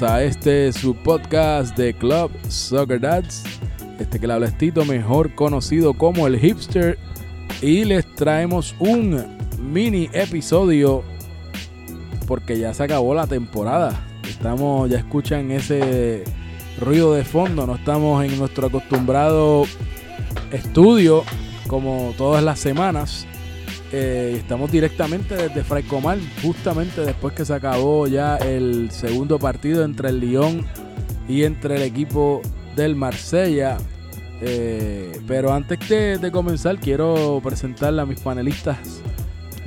A este su podcast de Club Soccer Dads. Este que le habla es Tito, mejor conocido como el hipster. Y les traemos un mini episodio porque ya se acabó la temporada. Estamos, ya escuchan ese ruido de fondo, no estamos en nuestro acostumbrado estudio como todas las semanas. Eh, estamos directamente desde Fraicomal, justamente después que se acabó ya el segundo partido entre el Lyon y entre el equipo del Marsella. Eh, pero antes de, de comenzar, quiero presentarle a mis panelistas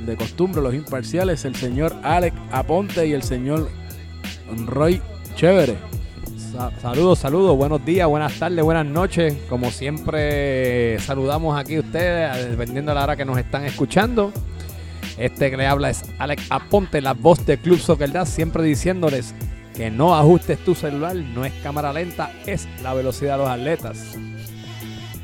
de costumbre, los imparciales, el señor Alex Aponte y el señor Roy Chévere. Sa- Saludos, saludos, buenos días, buenas tardes, buenas noches. Como siempre, saludamos aquí a ustedes, dependiendo de la hora que nos están escuchando. Este que le habla es Alex Aponte, la voz de Club Soccer siempre diciéndoles que no ajustes tu celular, no es cámara lenta, es la velocidad de los atletas.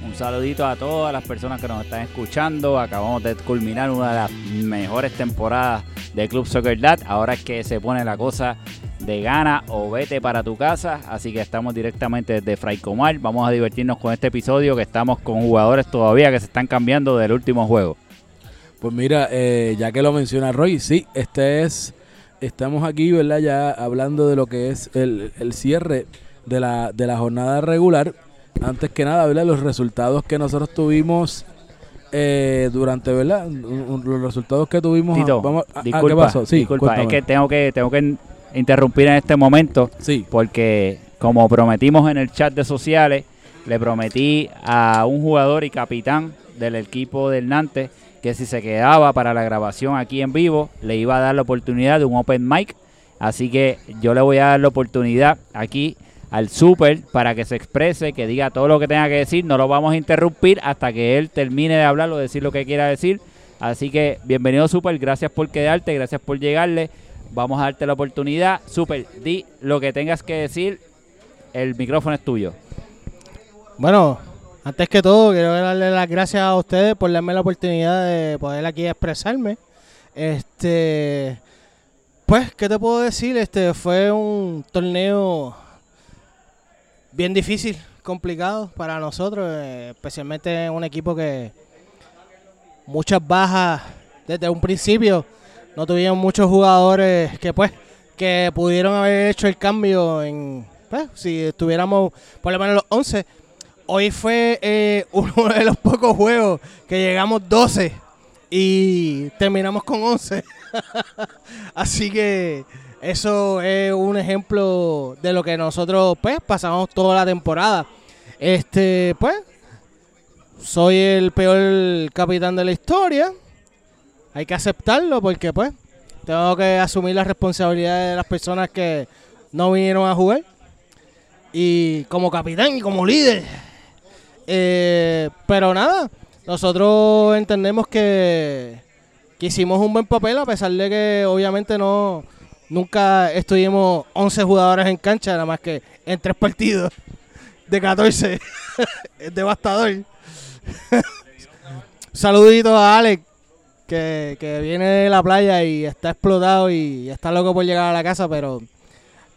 Un saludito a todas las personas que nos están escuchando. Acabamos de culminar una de las mejores temporadas de Club Soccer Dad. Ahora es que se pone la cosa de gana o vete para tu casa. Así que estamos directamente desde Fraicomar. Vamos a divertirnos con este episodio que estamos con jugadores todavía que se están cambiando del último juego. Pues mira, eh, ya que lo menciona Roy, sí, este es, estamos aquí, ¿verdad? Ya hablando de lo que es el, el cierre de la, de la jornada regular. Antes que nada, ¿verdad? Los resultados que nosotros tuvimos eh, durante, ¿verdad? Los resultados que tuvimos. Tito, vamos, ah, ah, disculpa, ¿qué pasó? Sí, disculpa, es que tengo que tengo que interrumpir en este momento Sí, porque como prometimos en el chat de sociales, le prometí a un jugador y capitán del equipo del Nantes que si se quedaba para la grabación aquí en vivo, le iba a dar la oportunidad de un open mic. Así que yo le voy a dar la oportunidad aquí al Super para que se exprese, que diga todo lo que tenga que decir. No lo vamos a interrumpir hasta que él termine de hablar o decir lo que quiera decir. Así que bienvenido Super, gracias por quedarte, gracias por llegarle. Vamos a darte la oportunidad. Super, di lo que tengas que decir. El micrófono es tuyo. Bueno, antes que todo, quiero darle las gracias a ustedes por darme la oportunidad de poder aquí expresarme. Este, pues, ¿qué te puedo decir? Este fue un torneo bien difícil, complicado para nosotros, eh, especialmente un equipo que muchas bajas desde un principio. No tuvieron muchos jugadores que, pues, que pudieron haber hecho el cambio en, pues, si estuviéramos por lo menos los 11. Hoy fue eh, uno de los pocos juegos que llegamos 12 y terminamos con 11. Así que eso es un ejemplo de lo que nosotros pues pasamos toda la temporada. Este, pues, soy el peor capitán de la historia. Hay que aceptarlo porque pues tengo que asumir la responsabilidad de las personas que no vinieron a jugar. Y como capitán y como líder. Eh, pero nada, nosotros entendemos que, que hicimos un buen papel a pesar de que obviamente no nunca estuvimos 11 jugadores en cancha, nada más que en tres partidos de 14. es devastador. Saludito a Alex, que, viene de la playa y está explotado y está loco por llegar a la casa, pero,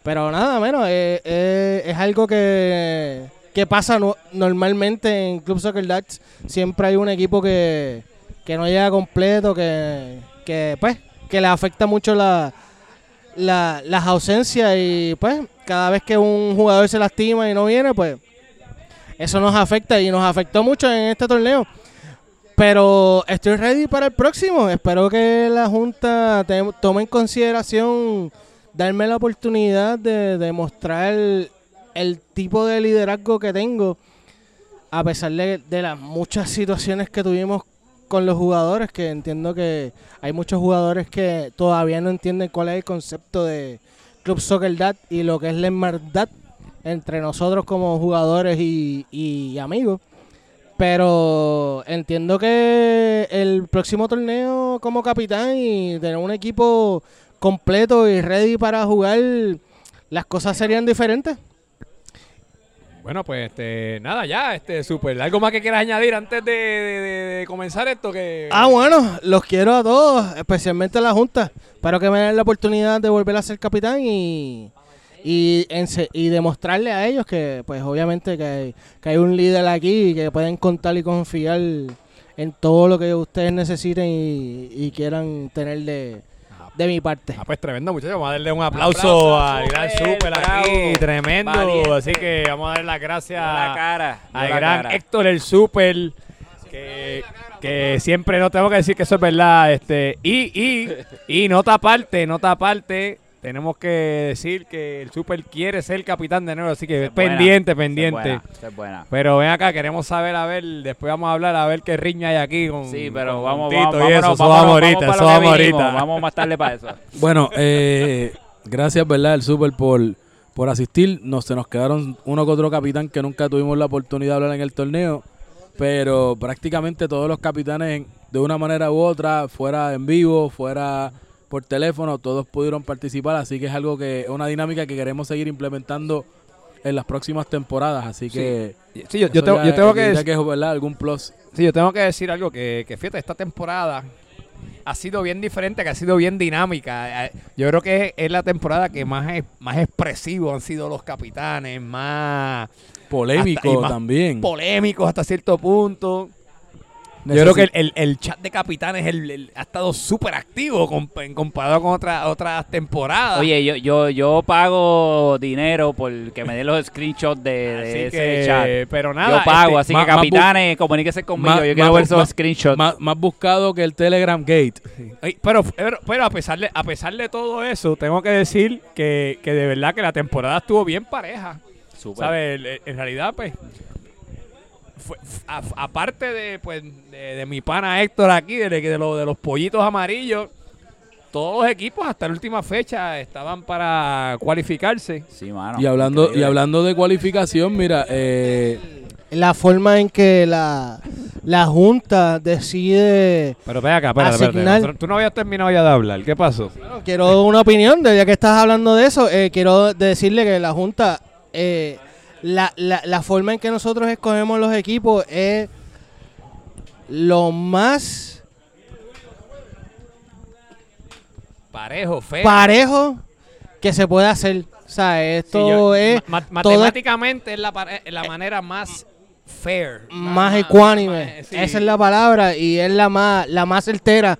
pero nada, menos, eh, eh, es algo que, que pasa no- normalmente en Club Soccer Dads. Siempre hay un equipo que, que no llega completo, que, que pues, que le afecta mucho la, la- las ausencias y pues cada vez que un jugador se lastima y no viene, pues eso nos afecta y nos afectó mucho en este torneo. Pero estoy ready para el próximo. Espero que la Junta tome en consideración darme la oportunidad de demostrar el, tipo de liderazgo que tengo, a pesar de, de las muchas situaciones que tuvimos con los jugadores, que entiendo que hay muchos jugadores que todavía no entienden cuál es el concepto de Club Soccer Dad y lo que es la hermandad entre nosotros como jugadores y amigos. Pero entiendo que el próximo torneo como capitán y tener un equipo completo y ready para jugar, las cosas serían diferentes. Bueno, pues este, nada, ya, este, super. ¿Algo más que quieras añadir antes de, de- de- de comenzar esto? Que, Ah, bueno, los quiero a todos, especialmente a la Junta. Espero que me den la oportunidad de volver a ser capitán y, y, ense- y demostrarle a ellos que, pues obviamente que hay, que hay un líder aquí y que pueden contar y confiar en todo lo que ustedes necesiten y, y quieran tener de, de mi parte. Ah, pues tremendo, muchachos. Vamos a darle un aplauso, Aplauso a al gran Super, aquí. Tremendo. Valiente. Así que vamos a darle las gracias la cara. al la gran cara. Héctor el Super. Que, que siempre no tengo que decir que eso es verdad. Este, y, y, y nota aparte, nota aparte. Tenemos que decir que el Super quiere ser capitán de nuevo, así que es buena, pendiente, es pendiente. buena, esa es buena. Pero ven acá, queremos saber, a ver, después vamos a hablar, a ver qué riña hay aquí con Sí, pero con vamos, Tito vamos, y vámonos, eso, eso vámonos, vamos ahorita, para eso vamos ahorita. Vamos más tarde para eso. Bueno, eh, gracias, ¿verdad? El Super por, por asistir. Nos, se nos quedaron uno que otro capitán que nunca tuvimos la oportunidad de hablar en el torneo. Pero prácticamente todos los capitanes, de una manera u otra, fuera en vivo, fuera por teléfono, todos pudieron participar. Así que es algo que es una dinámica que queremos seguir implementando en las próximas temporadas. Así que. Sí, yo, tengo, yo tengo que decir, que es ¿verdad? algún plus. sí, yo tengo que decir algo que, que fíjate, esta temporada ha sido bien diferente, que ha sido bien dinámica. Eh, Yo creo que es, la temporada que más, es- más expresivos han sido los capitanes, más Polémico Hasta- y más también. polémicos hasta cierto punto. Yo creo que el, el- el chat de capitanes el- el- ha estado súper activo com- en comparado con otras otras temporadas. Oye, yo, yo, yo pago dinero por que me den los screenshots de, ese que, chat. pero nada. yo pago, este, así más- que capitanes, comuníquese conmigo. más- yo quiero más ver esos más- screenshots. Más, más buscado que el Telegram Gate. Ay, Pero, pero, pero a pesar de a pesar de todo eso, tengo que decir que, que de verdad que la temporada estuvo bien pareja. Súper. ¿Sabes? En realidad, pues, fue- a- aparte de, pues, de, de mi pana Héctor aquí, de, de, lo- de los pollitos amarillos, todos los equipos hasta la última fecha estaban para cualificarse. Sí, mano. Y hablando, y hablando de cualificación, mira, eh, La forma en que la, la Junta decide... Pero ve acá, espérate, espérate. Asignar- Nosotros- Tú no habías terminado ya de hablar. ¿Qué pasó? Quiero una opinión, de ya que estás hablando de eso, eh, quiero decirle que la Junta, eh, la, la, la forma en que nosotros escogemos los equipos es lo más Parejo, feo. parejo que se puede hacer. O sea, Sí, esto yo- es ma- matemáticamente es la, pare- la manera más fair. más ecuánime. más- sí. Esa es la palabra y es la más, la más certera.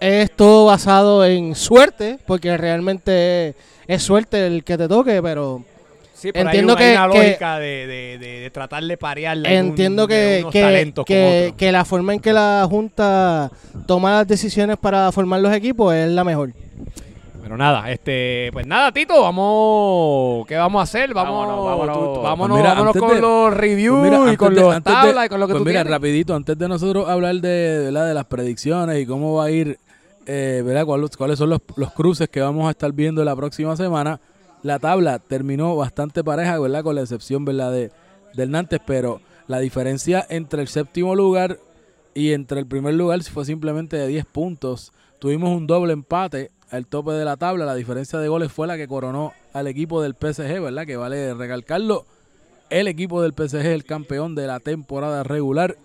Es todo basado en suerte, porque realmente es, es suerte el que te toque, pero Sí, pero entiendo hay, que- una que- lógica de, de- de- de tratar de parearle algún- entiendo de que, unos que, talentos que, la forma en que la Junta toma las decisiones para formar los equipos es la mejor. Pero nada, este, pues nada, Tito, vamos, ¿qué vamos a hacer? Vamos, Vámonos, vámonos. tú- tú- vámonos, Pues mira, vámonos antes con de- los reviews pues mira, y con de- los de- tablas y con lo que pues tú mira, tienes. rapidito, antes de nosotros hablar de, ¿verdad? de las predicciones y cómo va a ir, eh, ¿verdad? ¿Cuáles, cuáles son los, los cruces que vamos a estar viendo la próxima semana, la tabla terminó bastante pareja, ¿verdad? Con la excepción, ¿verdad? De, del Nantes, pero la diferencia entre el séptimo lugar y entre el primer lugar fue simplemente de 10 puntos. Tuvimos un doble empate al tope de la tabla. La diferencia de goles fue la que coronó al equipo del PSG, ¿verdad? Que vale recalcarlo. El equipo del PSG el campeón de la temporada regular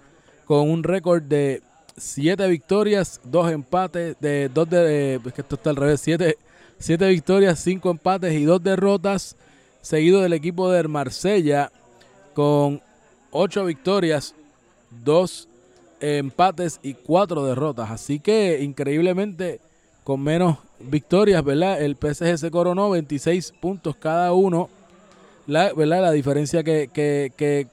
con un récord de 7 victorias, 2 empates, de dos de, eh, es que esto está al revés, 7 siete victorias, 5 empates y 2 derrotas, seguido del equipo del Marsella con 8 victorias, 2 empates y 4 derrotas. Así que increíblemente con menos victorias, ¿verdad? El PSG se coronó 26 puntos cada uno. La, ¿verdad? La diferencia que, que- que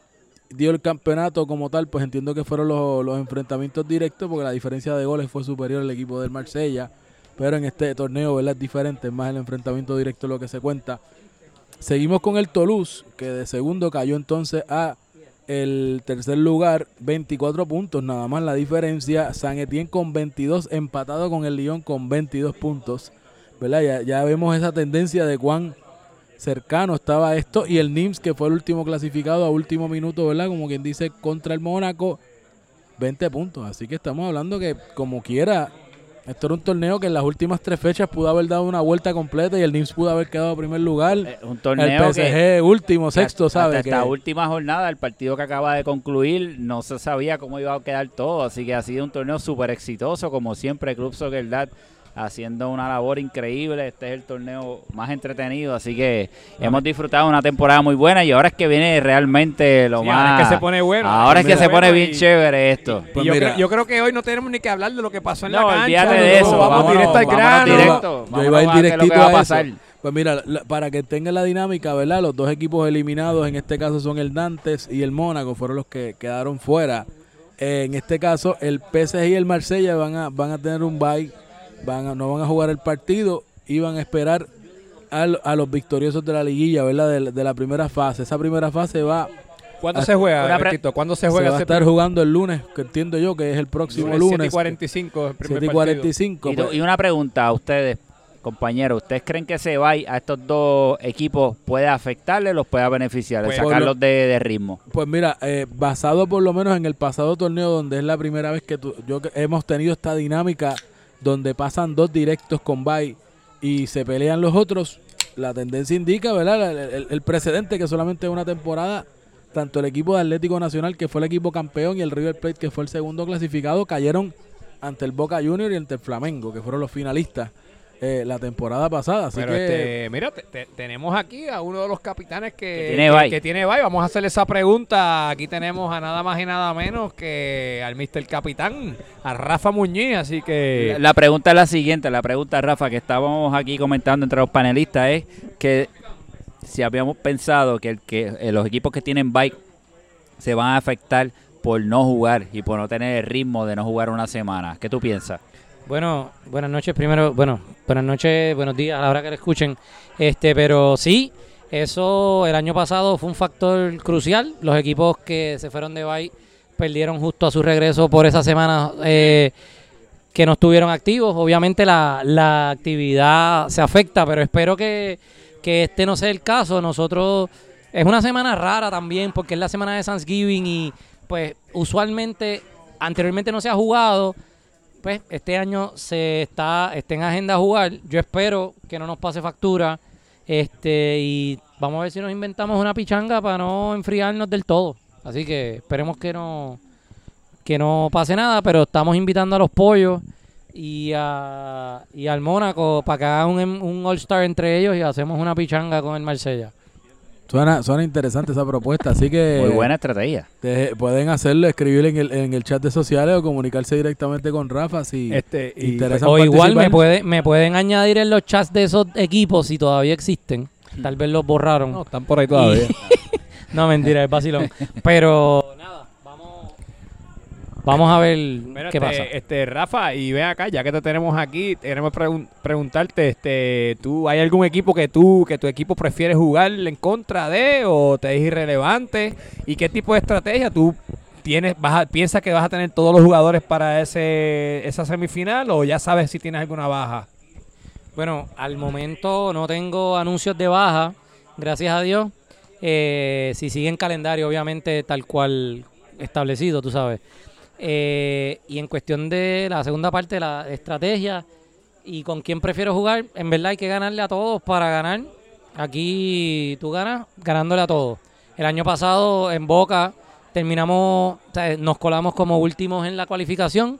dio el campeonato como tal, pues entiendo que fueron los, los enfrentamientos directos, porque la diferencia de goles fue superior al equipo del Marsella. Pero en este torneo, ¿verdad? Es diferente, es más el enfrentamiento directo lo que se cuenta. Seguimos con el Toulouse, que de segundo cayó entonces a el tercer lugar, 24 puntos, nada más la diferencia. San Etienne con 22, empatado con el Lyon con 22 puntos. ¿Verdad? Ya, ya vemos esa tendencia de cuán cercano estaba esto. Y el Nims, que fue el último clasificado a último minuto, ¿verdad? Como quien dice, contra el Mónaco, 20 puntos. Así que estamos hablando que, como quiera, esto era un torneo que en las últimas tres fechas pudo haber dado una vuelta completa y el Nims pudo haber quedado a primer lugar. Eh, un El torneo PSG que último, sexto, hasta ¿sabes? esta Que- última jornada, el partido que acaba de concluir, no se sabía cómo iba a quedar todo, así que ha sido un torneo súper exitoso, como siempre, Club Soccer Dad haciendo una labor increíble. Este es el torneo más entretenido, así que hemos disfrutado una temporada muy buena y ahora es que viene realmente lo Sí, más. ahora es que se pone bueno. Ahora es que se pone bien y- chévere esto. y Pues yo, mira. creo, yo creo que hoy no tenemos ni que hablar de lo que pasó en No, la cancha. de no, eso. Vamos vámonos- directo al grano. directo. Yo iba a ir directito a a eso. pasar. Pues mira, la- para que tengan la dinámica, ¿verdad? Los dos equipos eliminados, en este caso son el Nantes y el Mónaco, fueron los que quedaron fuera. Eh, en este caso, el PSG y el Marsella van a, van a tener un bye, van a- no van a jugar el partido y van a esperar al- a los victoriosos de la liguilla, ¿verdad? De, de la primera fase. Esa primera fase va, ¿Cuándo se juega, Una pre- Tito? ¿Cuándo se se juega va a estar jugando el lunes, que entiendo yo que es el próximo lunes? 7 y lunes. 45, el primer 7 y partido. 45. Y, tú- pues. y una pregunta a ustedes, compañeros. ¿Ustedes creen que ese bye a estos dos equipos puede afectarle o los puede beneficiar? Pues, sacarlos de, de ritmo. Pues mira, eh, basado por lo menos en el pasado torneo, donde es la primera vez que tú- yo que- hemos tenido esta dinámica donde pasan dos directos con bye y se pelean los otros, la tendencia indica, ¿verdad? El precedente que solamente una temporada, tanto el equipo de Atlético Nacional, que fue el equipo campeón, y el River Plate, que fue el segundo clasificado, cayeron ante el Boca Junior y ante el Flamengo, que fueron los finalistas eh, la temporada pasada. Así Pero que este, mira, te- te- tenemos aquí a uno de los capitanes que, Que tiene bye. que tiene bye. Vamos a hacerle esa pregunta. Aquí tenemos a nada más y nada menos que al Mr. Capitán, a Rafa Muñiz. Así que La pregunta es la siguiente, la pregunta, Rafa, que estábamos aquí comentando entre los panelistas es que si habíamos pensado que, el, que eh, los equipos que tienen bike se van a afectar por no jugar y por no tener el ritmo de no jugar una semana. ¿Qué tú piensas? Bueno, buenas noches primero, bueno, buenas noches, buenos días a la hora que lo escuchen. Este, pero sí, eso el año pasado fue un factor crucial. Los equipos que se fueron de bye perdieron justo a su regreso por esa semana eh, que no estuvieron activos. Obviamente la, la actividad se afecta, pero espero que, que este no sea el caso. Nosotros es una semana rara también porque es la semana de Thanksgiving y pues usualmente anteriormente no se ha jugado pues este año se está, está en agenda jugar. Yo espero que no nos pase factura. Este, y vamos a ver si nos inventamos una pichanga para no enfriarnos del todo. Así que esperemos que no, que no pase nada, pero estamos invitando a los pollos y, a, y al Mónaco para que hagan un, All-Star entre ellos y hacemos una pichanga con el Marsella. Suena, suena interesante esa propuesta, así que... Muy buena estrategia. Te- pueden hacerlo, escribir en el, en el chat de sociales o comunicarse directamente con Rafa si este, y interesa O igual me, puede, me pueden añadir en los chats de esos equipos si todavía existen. Tal vez los borraron. no, están por ahí todavía. No, mentira, es vacilón. Pero vamos a ver Mira, qué este, pasa. Este, Rafa, y ven acá, ya que te tenemos aquí, queremos pregun- preguntarte, este, ¿tú hay algún equipo que tú, que tu equipo prefiere jugar en contra de o te es irrelevante? ¿Y qué tipo de estrategia tú tienes, vas a- piensas que vas a tener todos los jugadores para ese, esa semifinal o ya sabes si tienes alguna baja? Bueno, al momento no tengo anuncios de baja, gracias a Dios. Eh, si siguen calendario, obviamente, tal cual establecido, tú sabes. Eh, y en cuestión de la segunda parte, la estrategia y con quién prefiero jugar, en verdad hay que ganarle a todos para ganar. Aquí tú ganas ganándole a todos. El año pasado en Boca terminamos, nos colamos como últimos en la cualificación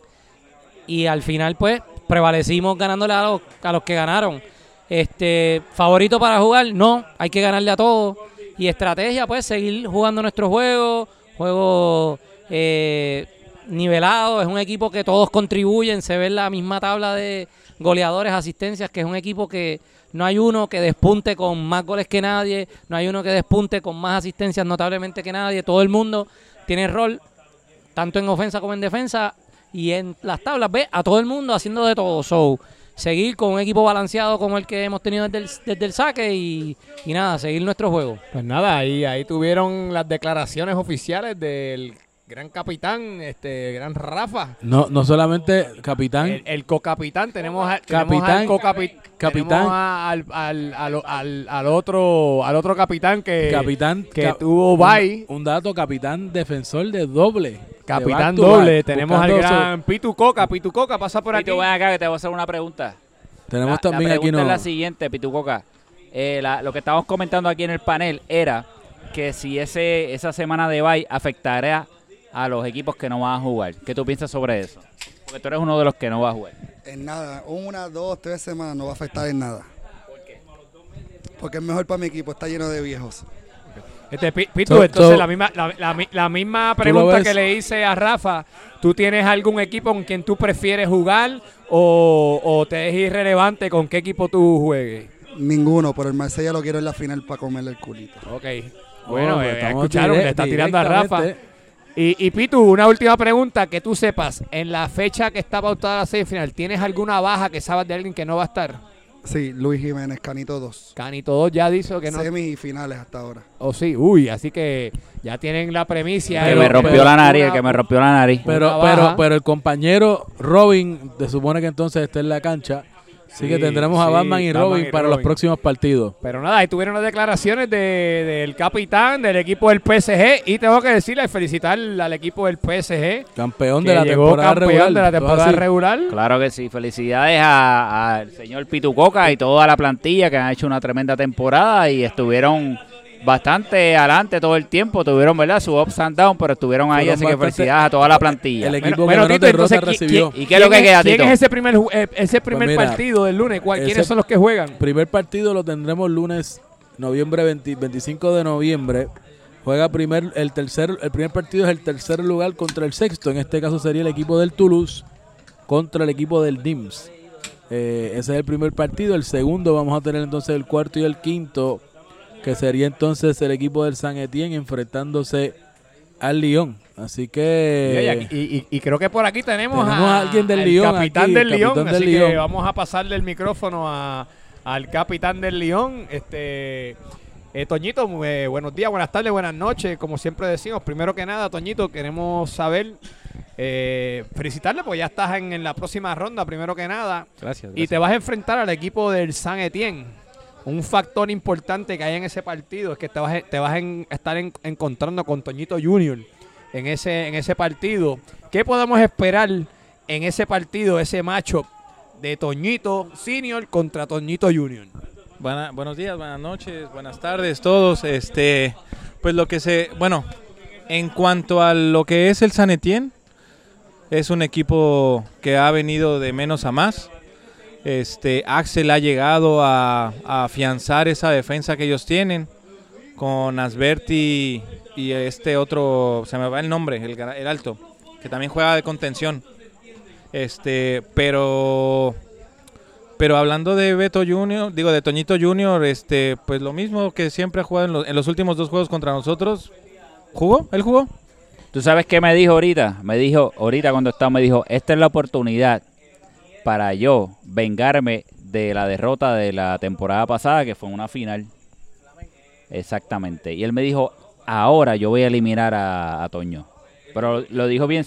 y al final pues prevalecimos ganándole a los, a los que ganaron. Este, favorito para jugar, no, hay que ganarle a todos. Y estrategia, pues seguir jugando nuestro juego, juego eh, nivelado, es un equipo que todos contribuyen, se ve en la misma tabla de goleadores, asistencias, que es un equipo que no hay uno que despunte con más goles que nadie, no hay uno que despunte con más asistencias notablemente que nadie, todo el mundo tiene rol, tanto en ofensa como en defensa, y en las tablas ve a todo el mundo haciendo de todo. So, seguir con un equipo balanceado como el que hemos tenido desde el, desde el saque y, y nada, seguir nuestro juego. Pues nada, ahí, ahí tuvieron las declaraciones oficiales del gran capitán, este gran Rafa. No, no solamente capitán, El, el co-capitán, tenemos, a- tenemos Capitán, al co-capi- capitán. al, al, al, al- al otro, al otro capitán que, capitán que tuvo un- bye. Un, dato, capitán defensor de doble. Capitán back, doble, tenemos al gran Pitu Coca, Pitu Coca pasa por aquí. Pito, ven acá que te voy a hacer una pregunta. Tenemos la, también la aquí pregunta no, es la siguiente, Pitucoca. Eh, la- lo que estábamos comentando aquí en el panel era que si ese esa semana de bye afectaría a los equipos que no van a jugar. ¿Qué tú piensas sobre eso? Porque tú eres uno de los que no va a jugar. En nada, una, dos, tres semanas no va a afectar en nada. Porque es mejor para mi equipo, está lleno de viejos. Este, Pi- Pitu, So- entonces so- la, misma, la, la mi- la misma pregunta que le hice a Rafa, ¿tú tienes algún equipo con quien tú prefieres jugar o, o te es irrelevante con qué equipo tú juegues? Ninguno, pero el Marsella lo quiero en la final para comerle el culito. Ok. Bueno, Oh, eh, escucharon, le está tirando a Rafa. Y, y Pitu, una última pregunta, que tú sepas, en la fecha que está pautada la semifinal, ¿tienes alguna baja que sabes de alguien que no va a estar? Sí, Luis Jiménez, Canito 2. Canito 2 ya dijo que no. Semifinales hasta ahora. O sí, uy, así que ya tienen la premicia. que Pero- me rompió pero- la nariz, el que me rompió la nariz. Pero, pero, pero el compañero Robin, se supone que entonces está en la cancha. Así Sí, que tendremos a Batman y Batman Robin y para los próximos partidos. Pero nada, ahí tuvieron las declaraciones de- del capitán del equipo del PSG y tengo que decirle, felicitar al equipo del PSG Campeón que de la llegó temporada campeón regular. de la temporada regular. Claro que sí. Felicidades a- al señor Pitucoca y toda la plantilla que han hecho una tremenda temporada y estuvieron bastante adelante todo el tiempo. Tuvieron, ¿verdad? Su ups and downs, pero estuvieron ahí. Así que felicidades a toda la plantilla. El equipo Bueno, Tito, entonces, ¿qui- recibió. ¿Y qué es lo que ¿Quién queda, ¿Quién Tito? es ese primer, eh, ese primer Pues mira, partido del lunes? ¿Cuál- ¿Quiénes ese- son los que juegan? Primer partido lo tendremos lunes, noviembre 20 25 de noviembre. Juega primer, el tercer, el primer partido es el tercer lugar contra el sexto. En este caso sería el equipo del Toulouse contra el equipo del Nims. Eh, ese es el primer partido. El segundo vamos a tener entonces el cuarto y el quinto, que sería entonces el equipo del San Etienne enfrentándose al Lyon. Así que y, y- y creo que por aquí tenemos, Tenemos a alguien del al Lyon capitán aquí, del el Lyon, capitán del así que Lyon. vamos a pasarle el micrófono a- al capitán del Lyon, este eh, Toñito, eh, buenos días, buenas tardes, buenas noches, como siempre decimos, primero que nada, Toñito, queremos saber, eh, felicitarle, porque ya estás en, en la próxima ronda, primero que nada, Gracias. y te vas a enfrentar al equipo del San Etienne. Un factor importante que hay en ese partido es que te vas, te vas a estar en- encontrando con Toñito Junior en ese, en ese partido. ¿Qué podemos esperar en ese partido, ese macho de Toñito Senior contra Toñito Junior? Buenos días, buenas noches, buenas tardes todos. Este, pues lo que se, bueno, en cuanto a lo que es el San Etienne, es un equipo que ha venido de menos a más. Este, Axel ha llegado a, afianzar esa defensa que ellos tienen con Asberti y este otro, se me va el nombre, el alto, que también juega de contención. Este, pero pero hablando de Beto Junior, digo de Toñito Junior, este, pues lo mismo que siempre ha jugado en los, en los últimos dos juegos contra nosotros. ¿Jugó? ¿Él jugó? ¿Tú sabes qué me dijo ahorita? Me dijo, ahorita cuando estaba, me dijo, esta es la oportunidad para yo vengarme de la derrota de la temporada pasada, que fue una final. Exactamente. Y él me dijo, ahora yo voy a eliminar a, a Toño. Pero lo dijo bien,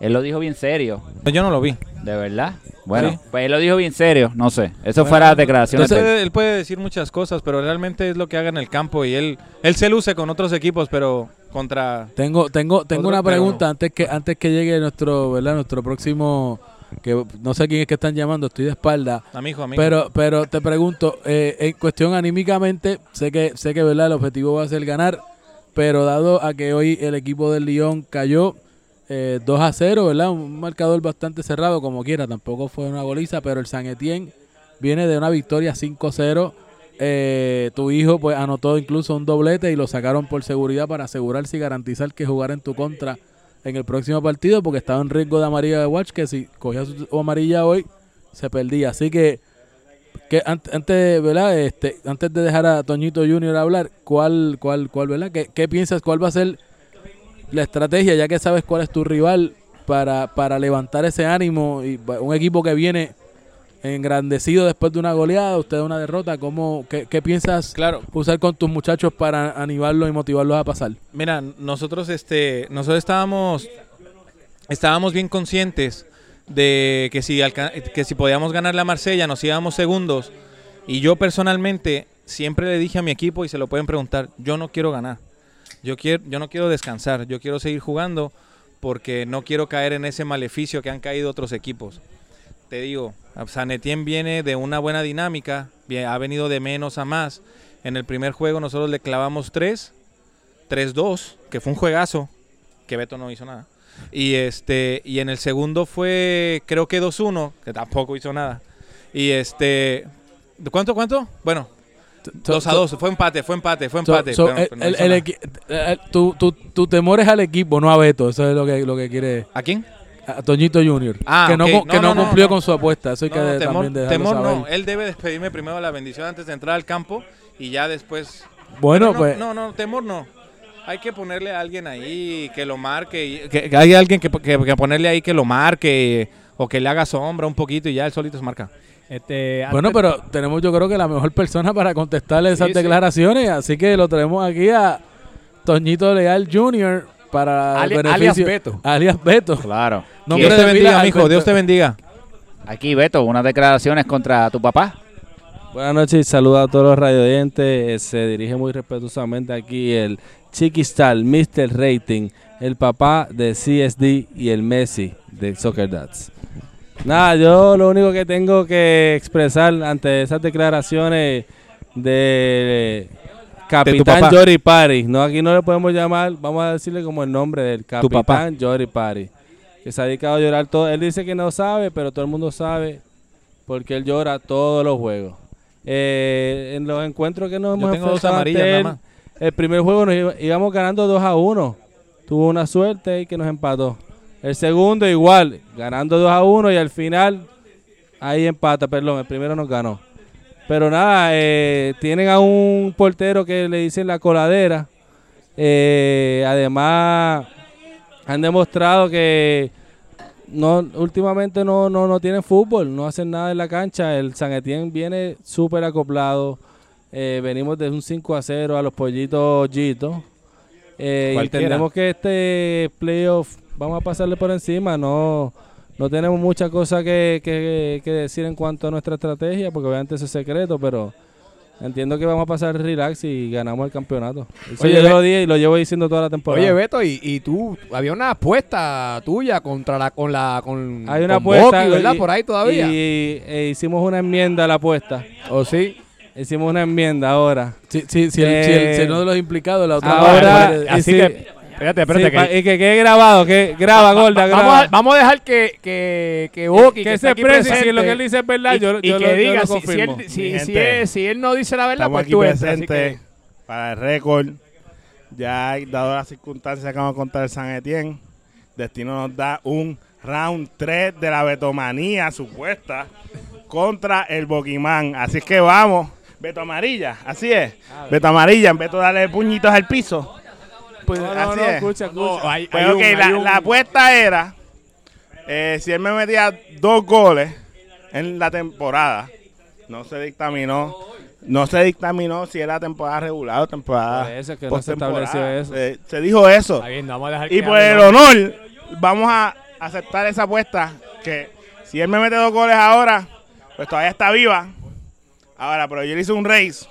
él lo dijo bien serio, Yo no lo vi. de verdad. Bueno, Sí. pues él lo dijo bien serio, no sé. Eso fue la declaración. Él puede, él puede decir muchas cosas, pero realmente es lo que haga en el campo y él él se luce con otros equipos, pero contra Tengo, tengo, tengo una pero- pregunta antes que antes que llegue nuestro, ¿verdad? Nuestro próximo, que no sé quién es que están llamando, estoy de espalda. a mi hijo, a mi hijo. Pero, pero te pregunto, eh, en cuestión anímicamente, sé que, sé que verdad el objetivo va a ser ganar, pero dado a que hoy el equipo del Lyon cayó eh, 2 a 0, ¿verdad? Un marcador bastante cerrado, como quiera, tampoco fue una goliza, pero el San Etienne viene de una victoria 5-0. Eh, tu hijo pues anotó incluso un doblete y lo sacaron por seguridad para asegurarse y garantizar que jugara en tu contra en el próximo partido porque estaba en riesgo de amarilla de watch que si cogía su amarilla hoy se perdía. Así que que an- antes, ¿verdad? Este, antes de dejar a Toñito Junior hablar, ¿cuál, cuál, cuál, ¿verdad? ¿Qué, qué piensas? ¿Cuál va a ser la estrategia, ya que sabes cuál es tu rival, para, para levantar ese ánimo? Y un equipo que viene engrandecido después de una goleada, usted de una derrota, ¿cómo, qué, qué piensas claro, usar con tus muchachos para animarlos y motivarlos a pasar? Mira, nosotros este nosotros estábamos estábamos bien conscientes de que si que si podíamos ganar la Marsella nos íbamos segundos y yo personalmente siempre le dije a mi equipo y se lo pueden preguntar, yo no quiero ganar. Yo quiero yo no quiero descansar, yo quiero seguir jugando porque no quiero caer en ese maleficio que han caído otros equipos. Te digo, San Etienne viene de una buena dinámica, ha venido de menos a más. En el primer juego nosotros le clavamos tres 3-2, que fue un juegazo, que Beto no hizo nada. Y este y en el segundo fue creo que 2-1, que tampoco hizo nada. Y este ¿de ¿cuánto cuánto? Bueno, So- 2 a so- 2, fue empate, fue empate, fue empate. so, pero- el- pero no el- el equi- eh, tu, tu, tu temor es al equipo, no a Beto. Eso es lo que, lo que quiere ¿A quién? A Toñito Junior. Ah, que no, ok. cu- que No, no, no, no, cumplió no. con su apuesta. Eso hay que de- temor, también dejarlo temor saber. no, él debe despedirme primero la bendición antes de entrar al campo y ya después Bueno, Pero pues. No, no, temor no. Hay que ponerle a alguien ahí que lo marque. y- que, que hay alguien que, que- que ponerle ahí que lo marque o que le haga sombra un poquito y ya él solito se marca. Este, Bueno, pero tenemos yo creo que la mejor persona para contestarle esas sí. declaraciones, así que lo tenemos aquí a Toñito Leal Jr. para Ali- beneficio- alias Beto. Alias Beto. Claro. Nombre Dios te bendiga, mijo. Dios te bendiga. Aquí, Beto, unas declaraciones contra tu papá. Buenas noches y saludos a todos los radioyentes. Se dirige muy respetuosamente aquí el Chiquistal, Mr. Rating, el papá de CSD y el Messi de Soccer Dads. Nada, yo lo único que tengo que expresar ante esas declaraciones de Capitán. Jory Party, no aquí no le podemos llamar, vamos a decirle como el nombre del. Capitán Jory Party, que se ha dedicado a llorar todo. Él dice que no sabe, pero todo el mundo sabe porque él llora todos los juegos. Eh, en los encuentros que nos Yo hemos tengo dos amarillas nada él, más. el primer juego nos iba- íbamos ganando 2 a 1. Tuvo una suerte y que nos empató. El segundo igual, ganando 2 a 1 y al final ahí empata, perdón, el primero nos ganó. Pero nada, eh, tienen a un portero que le dicen la coladera. Eh, además, han demostrado que no últimamente no, no, no tienen fútbol, no hacen nada en la cancha. El San Etienne viene súper acoplado. Eh, venimos de un 5 a 0 a los pollitos Jitos. Eh, entendemos que este playoff vamos a pasarle por encima. No, no tenemos mucha cosa que, que- que decir en cuanto a nuestra estrategia, porque obviamente eso es secreto, pero entiendo que vamos a pasar relax y ganamos el campeonato. Eso Oye, yo lo dije y lo llevo diciendo toda la temporada. Oye, Beto, y, y tú, había una apuesta tuya contra la, con la, con, Hay una con apuesta, ¿verdad? y- Por ahí todavía. Y eh, hicimos una enmienda a la apuesta. ¿O sí? Hicimos una enmienda ahora. Si, si, si, el, si, el- Eh, si uno de los implicados, la otra ahora- parte- Así que, espérate, espérate. Sí, que- que quede grabado, que graba, gorda, vamos, graba. a, vamos a dejar que, que, que Boqui, que está se exprese, si presente, lo que él dice es verdad, y, yo, y yo que lo, yo diga lo si, él, si, Mi si gente, él, si él no dice la verdad, pues aquí tú que, para el récord. Ya, dado las circunstancias que vamos a contar el San Etienne, Destino nos da un round 3 de la Betomanía supuesta contra el Boquimán. Así que vamos. Beto Amarilla, así es. Beto Amarilla, en vez de darle puñitos al piso. Pues No, no, así no, es. escucha, escucha. No, hay- Pues hay ok, un- la, hay un- la apuesta era, eh, si él me metía dos goles en la temporada, no se dictaminó, no se dictaminó si era temporada regular o temporada Por eso es que no se postemporada. estableció eso. Se, se dijo eso. Está bien, vamos a dejar Y por el ¿no? honor, vamos a aceptar esa apuesta, que si él me mete dos goles ahora, pues todavía está viva. Ahora, pero yo le hice un race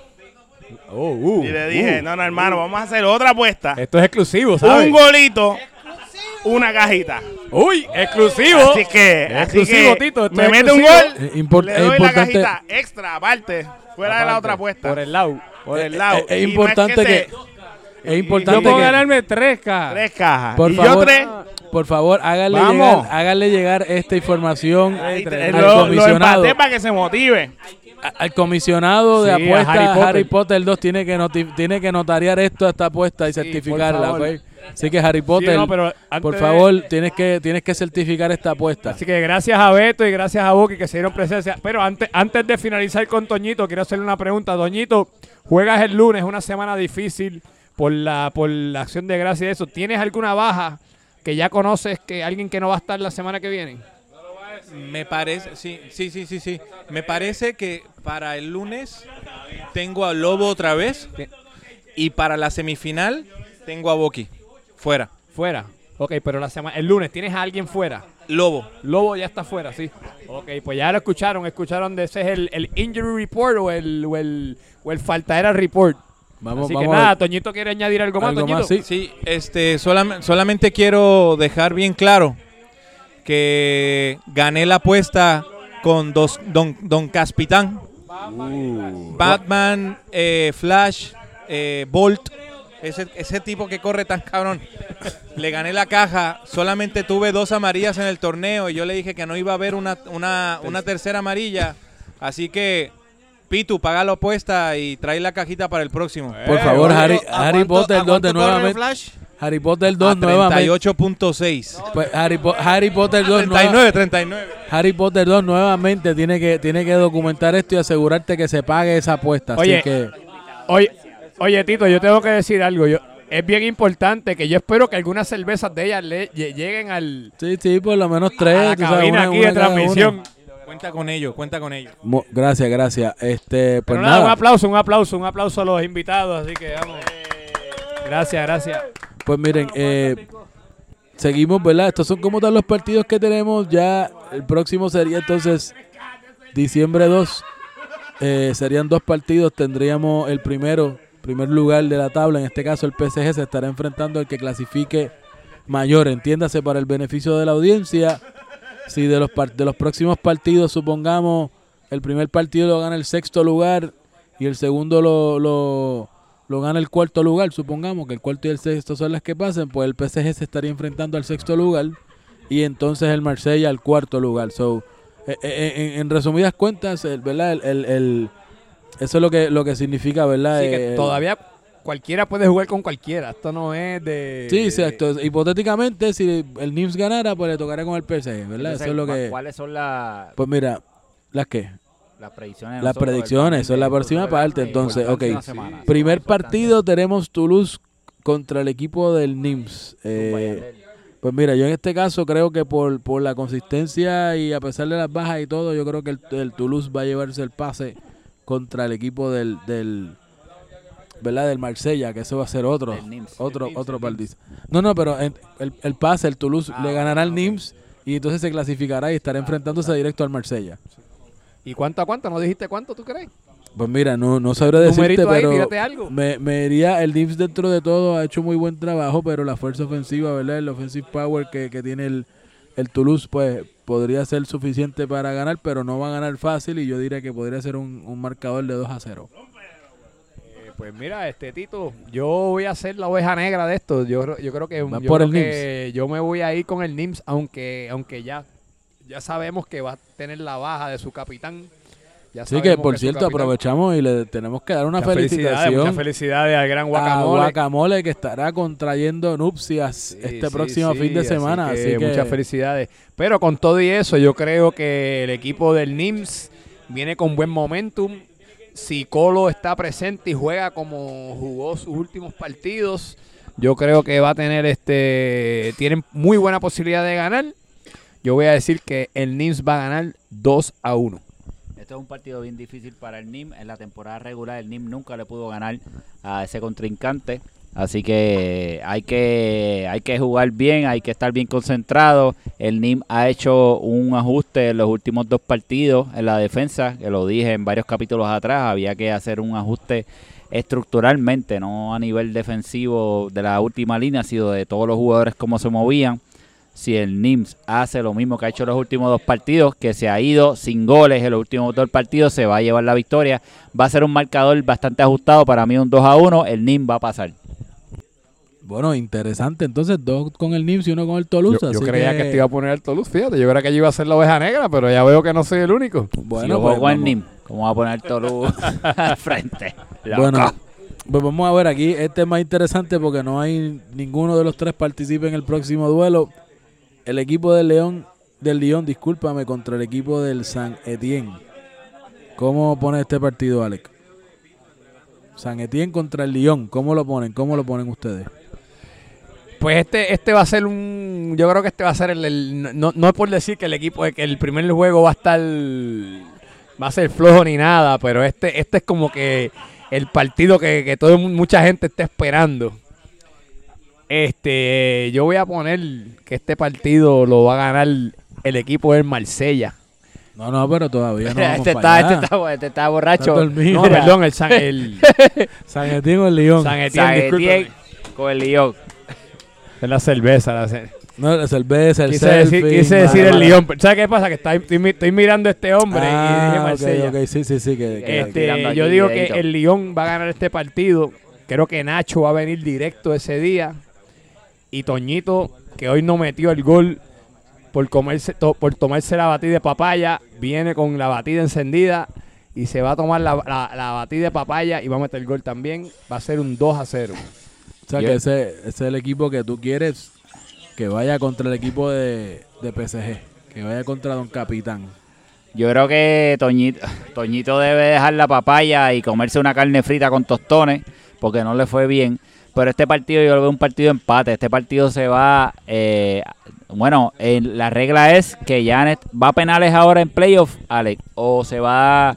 Oh, uh, y le dije, uh. no, no, hermano, vamos a hacer otra apuesta. Esto es exclusivo, ¿sabes? Un golito, una cajita. Uy, exclusivo. Así que, así Exclusivo, que Tito, esto me es mete un exclusivo. gol, Eh, import- le es doy la importante- cajita extra aparte, fuera de la Aparte, otra apuesta. Por el lado. Por el Eh, lado. eh, es Y no importante se- que- Es Yo importante puedo que, ganarme tres cajas. Tres cajas. por y favor, yo tres. por favor, háganle Vamos. llegar, háganle llegar esta información al lo, lo comisionado. empaté para que se motive. Al comisionado de Sí, apuestas Harry Harry Potter. Potter. 2 tiene que tiene que notariar esto a esta apuesta y certificarla. Así que Harry Potter, no, por de- favor, tienes que tienes que certificar esta apuesta. Así que gracias a Beto y gracias a Boqui que se dieron presencia. Pero antes, antes de finalizar con Toñito, quiero hacerle una pregunta. Toñito, juegas el lunes, una semana difícil por la, por la acción de gracia y eso. ¿Tienes alguna baja que ya conoces que alguien que no va a estar la semana que viene? Me parece, sí, sí, sí, sí, sí. Me parece que para el lunes tengo a Lobo otra vez y para la semifinal tengo a Boqui fuera. Fuera. Ok, pero la semana, el lunes tienes a alguien fuera. Lobo. Lobo ya está fuera, sí. Ok, pues ya lo escucharon. Escucharon de ese es el, el injury report o el, o el, o el faltadera report. Vamos, Así que vamos nada, Toñito quiere añadir algo más, algo Toñito. más, sí. Sí, este, solam- solamente quiero dejar bien claro que gané la apuesta con dos, Don, don Caspitán, Batman, eh, Flash, eh, Bolt, Ese, ese tipo que corre tan cabrón. Le gané la caja. Solamente tuve dos amarillas en el torneo. Y yo le dije que no iba a haber una, una, una tercera amarilla. Así que, Pitu, paga la apuesta y trae la cajita para el próximo. Por favor, Oye, Harry, ¿a Harry cuánto- Potter a 2 cuánto de corre nuevamente. Flash? Harry Potter A 2 nuevamente. 38.6. Pues Harry, Po- Harry Potter 2 nueva- 39, 39. Harry Potter 2 nuevamente tiene que, tiene que documentar esto y asegurarte que se pague esa apuesta. Así Oye, que Oye, oye, Tito, yo tengo que decir algo. Yo, es bien importante que yo espero que algunas cervezas de ellas le, lle- lleguen al, sí, sí, por lo menos a tres. la tú sabes, cabina una- aquí una de transmisión. Cuenta con ello, cuenta con ello. Mo- Gracias, gracias. Este, pues Pero nada, un nada, aplauso, un aplauso, un aplauso a los invitados. Así que vamos. Gracias, gracias. Pues miren, eh, seguimos, ¿verdad? Estos son como tal los partidos que tenemos. Ya el próximo sería entonces diciembre 2. Eh, serían dos partidos. Tendríamos el primero, primer lugar de la tabla. En este caso, el PSG se estará enfrentando al que clasifique mayor. Entiéndase para el beneficio de la audiencia. Si de los, de los próximos partidos, supongamos, el primer partido lo gana el sexto lugar y el segundo lo, lo, lo gana el cuarto lugar, supongamos que el cuarto y el sexto son las que pasen, pues el PSG se estaría enfrentando al sexto lugar y entonces el Marsella al cuarto lugar. So, eh, eh, en, en resumidas cuentas, el- ¿verdad? El, el- el- eso es lo que, lo que significa, ¿verdad? Así que Eh, todavía cualquiera puede jugar con cualquiera. Esto no es de. Sí, exacto. Hipotéticamente, si el Nims ganara, pues le tocaría con el PSG, ¿verdad? Entonces, Eso es lo ¿cu- que... ¿Cuáles son la- Pues mira, ¿las qué? Las predicciones? Las ¿verdad? son la próxima parte. Entonces, ok. Primer partido tenemos Toulouse contra el equipo del Nims. Eh, pues mira, yo en este caso creo que por, por la consistencia y a pesar de las bajas y todo, yo creo que el, el Toulouse va a llevarse el pase contra el equipo del, del ¿verdad? Del Marsella, que eso va a ser otro, Nims. otro, otro partido. No, no, pero en- el, el pase, el Toulouse Ah, le ganará al ok. Nims y entonces se clasificará y estará enfrentándose directo al Marsella. ¿Y cuánto a cuánto? ¿No dijiste cuánto tú crees? Pues mira, no, no sabré decirte, ahí, pero algo. me, me diría, el Nims dentro de todo ha hecho muy buen trabajo, pero la fuerza ofensiva, ¿verdad? El offensive power que, que tiene el, el Toulouse, pues podría ser suficiente para ganar, pero no va a ganar fácil y yo diría que podría ser un, un marcador de 2 a 0. Eh, pues mira, este Tito, yo voy a ser la oveja negra de esto. Yo, yo creo que, yo, por creo el que yo me voy a ir con el NIMS, aunque, aunque ya, ya sabemos que va a tener la baja de su capitán. Ya Así que, por cierto, capitán- aprovechamos y le tenemos que dar una Muchas felicidades, felicitación muchas felicidades al gran a Guacamole. Guacamole que estará contrayendo nupcias Sí, este sí, próximo sí, fin de semana. Así que, muchas felicidades. Pero con todo y eso, yo creo que el equipo del NIMS viene con buen momentum. Si Colo está presente y juega como jugó sus últimos partidos, yo creo que va a tener este. Tienen muy buena posibilidad de ganar. Yo voy a decir que el NIMS va a ganar 2 a 1. Este es un partido bien difícil para el NIM. En la temporada regular el NIM nunca le pudo ganar a ese contrincante. Así que hay que hay que jugar bien, hay que estar bien concentrado. El NIM ha hecho un ajuste en los últimos dos partidos en la defensa, que lo dije en varios capítulos atrás, había que hacer un ajuste estructuralmente, no a nivel defensivo de la última línea, sino de todos los jugadores cómo se movían si el NIMS hace lo mismo que ha hecho los últimos dos partidos, que se ha ido sin goles en los últimos dos partidos, se va a llevar la victoria. Va a ser un marcador bastante ajustado, para mí un 2 a 1, el NIM va a pasar. bueno, interesante. Entonces, dos con el Nims y uno con el Toulouse. Yo, creía que... te iba a poner el Toulouse, fíjate. Yo creía que yo iba a ser la oveja negra, pero ya veo que no soy el único. Bueno, si yo pues, el vamos. NIM, ¿cómo va a poner Tolu al frente? Loco. Bueno, pues vamos a ver aquí. Este es más interesante porque no hay ninguno de los tres participe en el próximo duelo. El equipo del León, del Lyon, discúlpame, contra el equipo del San Etienne. ¿Cómo pone este partido, Alex? San Etienne contra el Lyon. ¿Cómo lo ponen? ¿Cómo lo ponen ustedes? Pues este, este va a ser un. Yo creo que este va a ser el. no, no es por decir que el equipo, que el primer juego va a estar. Va a ser flojo ni nada, pero este, este es como que el partido que, que todo, mucha gente está esperando. Este, yo voy a poner que este partido lo va a ganar el equipo del Marsella. No, no, pero todavía no vamos este, para está, allá. este, está, este está borracho. Está. No, perdón, el San, el San Etienne o el Lyon. San Etienne, San discúlpame. Etienne con el Lyon. Es la cerveza, la ce- No, la cerveza, el Quise decir, quise vale, decir el vale. León. ¿Sabes qué pasa? Que está- estoy, mi- estoy mirando a este hombre y dije Ah, ok, Marsella. sí, sí, sí. Que, que- Estoy Este, yo digo que el Lyon va a ganar este partido creo que Nacho va a venir directo ese día. Y Toñito, que hoy no metió el gol por, comerse, to- por tomarse la batida de papaya, viene con la batida encendida y se va a tomar la, la- la batida de papaya y va a meter el gol también. Va a ser un 2 a 0. O sea que ese, ese es el equipo que tú quieres que vaya contra el equipo de, de PSG, que vaya contra Don Capitán. Yo creo que Toñito, Toñito debe dejar la papaya y comerse una carne frita con tostones, porque no le fue bien. Pero este partido yo lo veo un partido de empate. Este partido se va. eh, bueno, eh, la regla es que Janet va a penales ahora en playoff, Alex, o se va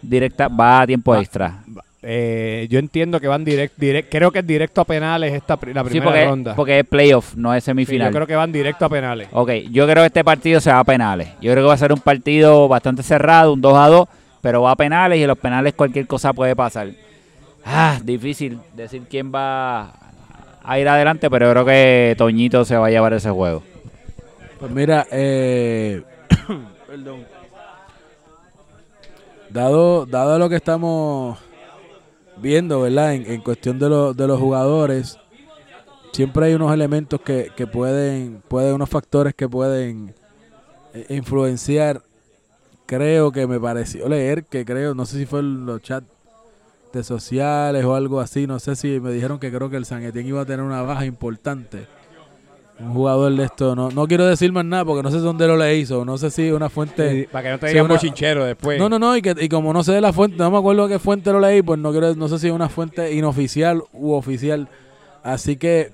directa, va a tiempo Va- extra. Eh, yo entiendo que van directo, creo que es directo a penales esta la Sí, primera porque, ronda. porque es playoff, no es Sí, semifinal. yo creo que van directo a penales. Ok, yo creo que este partido se va a penales. Yo creo que va a ser un partido bastante cerrado, un 2 a 2, pero va a penales y en los penales cualquier cosa puede pasar. Ah, difícil decir quién va a ir adelante, pero creo que Toñito se va a llevar ese juego. Pues mira, eh, perdón. Dado, dado lo que estamos viendo, ¿verdad? En, cuestión de, los de los jugadores, siempre hay unos elementos que, que pueden, pueden, unos factores que pueden eh, influenciar. Creo que me pareció leer que creo, no sé si fue en los chats de sociales o algo así, no sé si me dijeron que creo que el San Etienne iba a tener una baja importante. Un jugador de esto, no, no quiero decir más nada porque no sé dónde lo le hizo, no sé si una fuente... Para que no te sí, digan una- bochinchero después. No, no, no, y, que, y como no sé de la fuente, no me acuerdo qué fuente lo leí, pues no quiero, no sé si es una fuente inoficial u oficial. Así que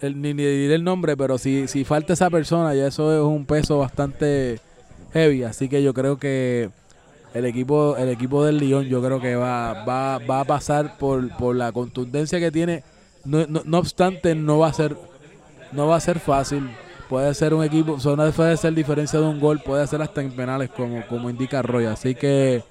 el, ni, ni diré el nombre, pero si, si falta esa persona, ya eso es un peso bastante heavy. Así que yo creo que el equipo, el equipo del Lyon, yo creo que va, va, va a pasar por, por la contundencia que tiene. No, no, no obstante, no va a ser, no va a ser fácil. Puede ser un equipo, o sea, no puede ser diferencia de un gol, puede ser hasta en penales, como, como indica Roy. Así que,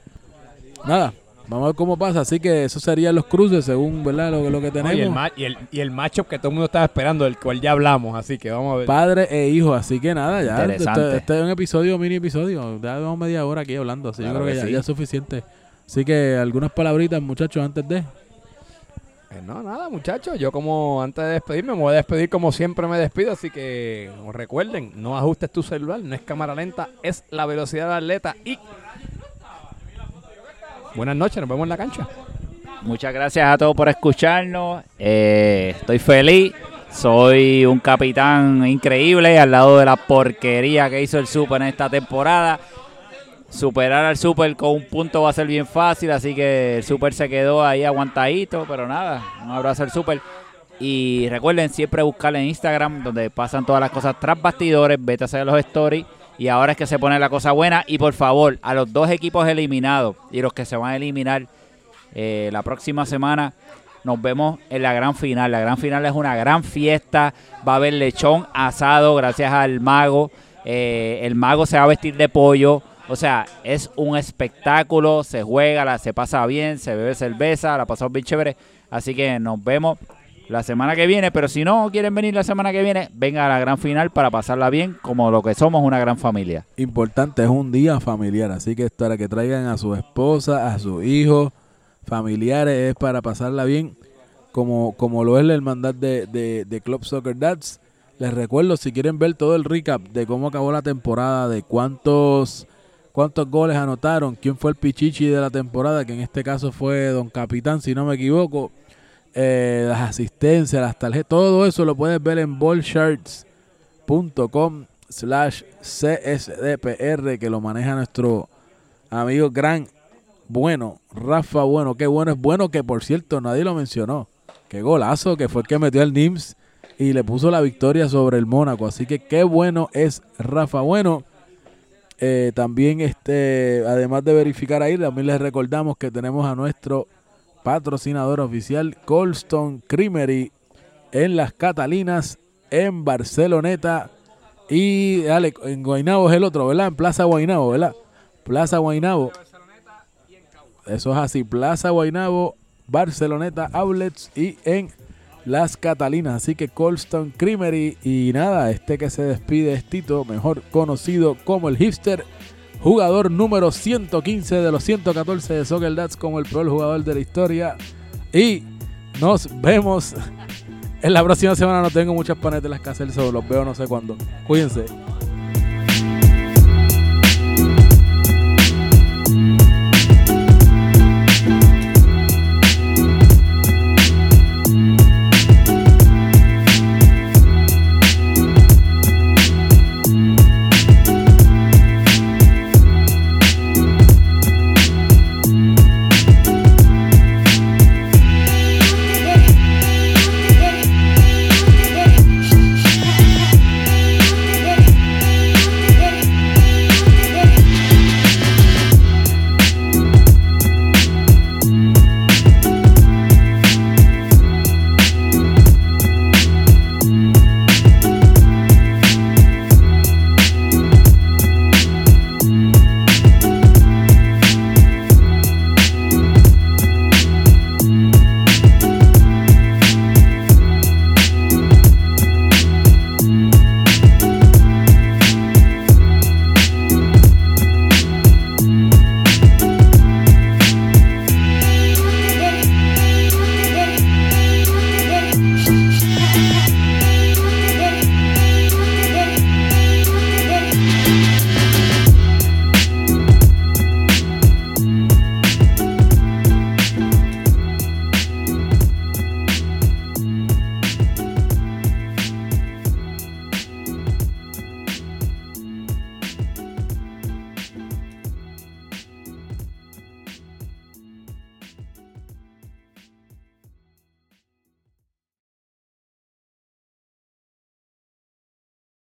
nada, vamos a ver cómo pasa. Así que eso serían los cruces, según ¿verdad? Lo, lo que No, tenemos. y, el ma- y, el, y el matchup que todo el mundo estaba esperando, del cual ya hablamos, así que vamos a ver. Padre e hijo, así que nada, ya. Este, Interesante. este es un episodio, mini episodio. Ya llevamos media hora aquí hablando, así Claro yo creo que, que ya, sí. ya es suficiente. Así que algunas palabritas, muchachos, antes de. Eh, no, nada, muchachos. Yo como antes de despedirme, me voy a despedir como siempre me despido. Así que recuerden, no ajustes tu celular, no es cámara lenta, es la velocidad del atleta. Y buenas noches, nos vemos en la cancha. Muchas gracias a todos por escucharnos. Eh, estoy feliz. Soy un capitán increíble al lado de la porquería que hizo el Super en esta temporada. Superar al Super con un punto va a ser bien fácil, así que el Super se quedó ahí aguantadito, pero nada, un abrazo al Super. Y recuerden siempre buscar en Instagram, donde pasan todas las cosas tras bastidores, vete a hacer los stories. Y ahora es que se pone la cosa buena. Y por favor, a los dos equipos eliminados y los que se van a eliminar eh, la próxima semana, nos vemos en la gran final. La gran final es una gran fiesta. Va a haber lechón asado gracias al mago. Eh, el mago se va a vestir de pollo. O sea, es un espectáculo. Se juega, la, se pasa bien, se bebe cerveza, la pasamos bien chévere. Así que nos vemos la semana que viene. Pero si no quieren venir la semana que viene, vengan a la gran final para pasarla bien, como lo que somos una gran familia. Importante, es un día familiar, así que para que traigan a su esposa, a sus hijos, familiares, es para pasarla bien, como, como lo es la hermandad de, de, de Club Soccer Dads. Les recuerdo, si quieren ver todo el recap de cómo acabó la temporada, de cuántos, cuántos goles anotaron, quién fue el pichichi de la temporada, que en este caso fue Don Capitán, si no me equivoco, eh, las asistencias, las tarjetas, todo eso lo puedes ver en ballsharts.com slash csdpr que lo maneja nuestro amigo gran bueno, Rafa Bueno, qué bueno es bueno que por cierto nadie lo mencionó. Qué golazo que fue el que metió al NIMS y le puso la victoria sobre el Mónaco. Así que qué bueno es Rafa Bueno. Eh, también, este, además de verificar ahí, también les recordamos que tenemos a nuestro patrocinador oficial, Colston Creamery, en las Catalinas, en Barceloneta. Y dale, en Guainabo es el otro, ¿verdad? En Plaza Guainabo, ¿verdad? Plaza Guainabo. Eso es así, Plaza Guainabo, Barceloneta Outlets y en Las Catalinas. Así que Colston Creamery y nada, este que se despide es Tito, mejor conocido como el hipster, jugador número 115 de los 114 de Soccer Dads, como el peor jugador de la historia. Y Nos vemos en la próxima semana. No tengo muchas panes de las casas, solo los veo no sé cuándo. Cuídense.